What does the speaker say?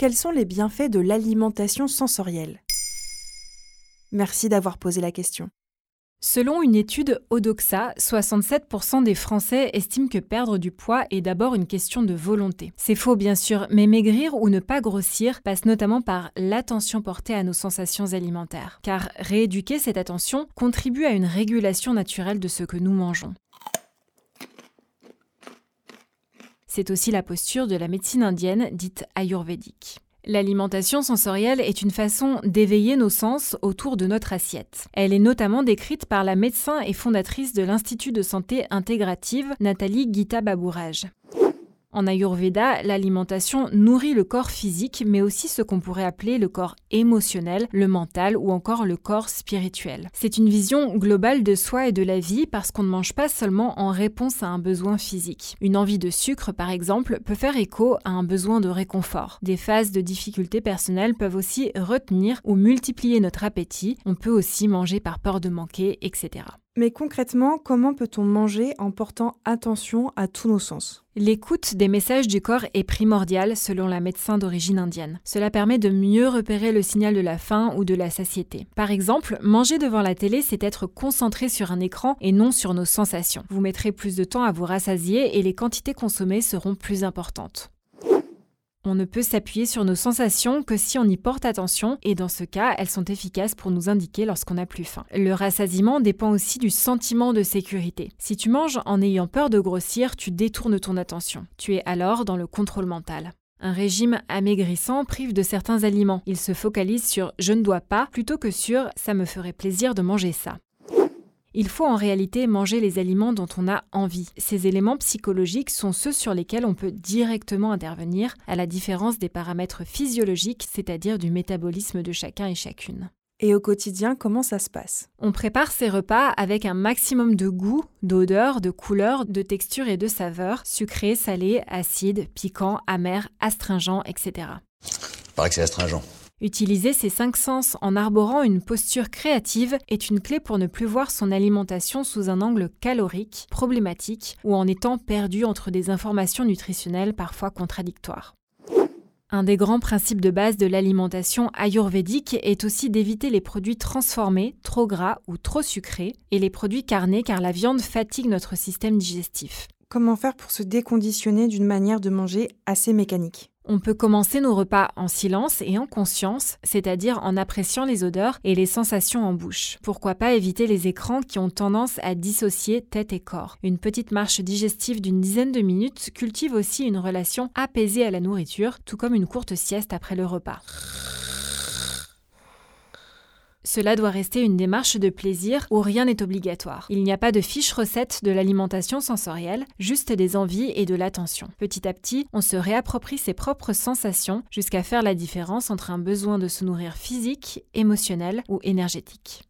Quels sont les bienfaits de l'alimentation sensorielle? Merci d'avoir posé la question. Selon une étude Odoxa, 67% des Français estiment que perdre du poids est d'abord une question de volonté. C'est faux bien sûr, mais maigrir ou ne pas grossir passe notamment par l'attention portée à nos sensations alimentaires. Car rééduquer cette attention contribue à une régulation naturelle de ce que nous mangeons. C'est aussi la posture de la médecine indienne dite ayurvédique. L'alimentation sensorielle est une façon d'éveiller nos sens autour de notre assiette. Elle est notamment décrite par la médecin et fondatrice de l'Institut de santé intégrative Nathalie Gita Babourage. En Ayurveda, l'alimentation nourrit le corps physique, mais aussi ce qu'on pourrait appeler le corps émotionnel, le mental ou encore le corps spirituel. C'est une vision globale de soi et de la vie parce qu'on ne mange pas seulement en réponse à un besoin physique. Une envie de sucre, par exemple, peut faire écho à un besoin de réconfort. Des phases de difficultés personnelles peuvent aussi retenir ou multiplier notre appétit. On peut aussi manger par peur de manquer, etc. Mais concrètement, comment peut-on manger en portant attention à tous nos sens? L'écoute des messages du corps est primordiale selon la médecin d'origine indienne. Cela permet de mieux repérer le signal de la faim ou de la satiété. Par exemple, manger devant la télé, c'est être concentré sur un écran et non sur nos sensations. Vous mettrez plus de temps à vous rassasier et les quantités consommées seront plus importantes. On ne peut s'appuyer sur nos sensations que si on y porte attention, et dans ce cas, elles sont efficaces pour nous indiquer lorsqu'on n'a plus faim. Le rassasiement dépend aussi du sentiment de sécurité. Si tu manges en ayant peur de grossir, tu détournes ton attention. Tu es alors dans le contrôle mental. Un régime amaigrissant prive de certains aliments. Il se focalise sur je ne dois pas plutôt que sur ça me ferait plaisir de manger ça. Il faut en réalité manger les aliments dont on a envie. Ces éléments psychologiques sont ceux sur lesquels on peut directement intervenir, à la différence des paramètres physiologiques, c'est-à-dire du métabolisme de chacun et chacune. Et au quotidien, comment ça se passe? On prépare ces repas avec un maximum de goût, d'odeur, de couleur, de texture et de saveur, sucré, salé, acide, piquant, amer, astringent, etc. Paraît que c'est astringent. Utiliser ses cinq sens en arborant une posture créative est une clé pour ne plus voir son alimentation sous un angle calorique, problématique ou en étant perdu entre des informations nutritionnelles parfois contradictoires. Un des grands principes de base de l'alimentation ayurvédique est aussi d'éviter les produits transformés, trop gras ou trop sucrés, et les produits carnés car la viande fatigue notre système digestif. Comment faire pour se déconditionner d'une manière de manger assez mécanique on peut commencer nos repas en silence et en conscience, c'est-à-dire en appréciant les odeurs et les sensations en bouche. Pourquoi pas éviter les écrans qui ont tendance à dissocier tête et corps. Une petite marche digestive d'une dizaine de minutes cultive aussi une relation apaisée à la nourriture, tout comme une courte sieste après le repas. Cela doit rester une démarche de plaisir où rien n'est obligatoire. Il n'y a pas de fiche recette de l'alimentation sensorielle, juste des envies et de l'attention. Petit à petit, on se réapproprie ses propres sensations jusqu'à faire la différence entre un besoin de se nourrir physique, émotionnel ou énergétique.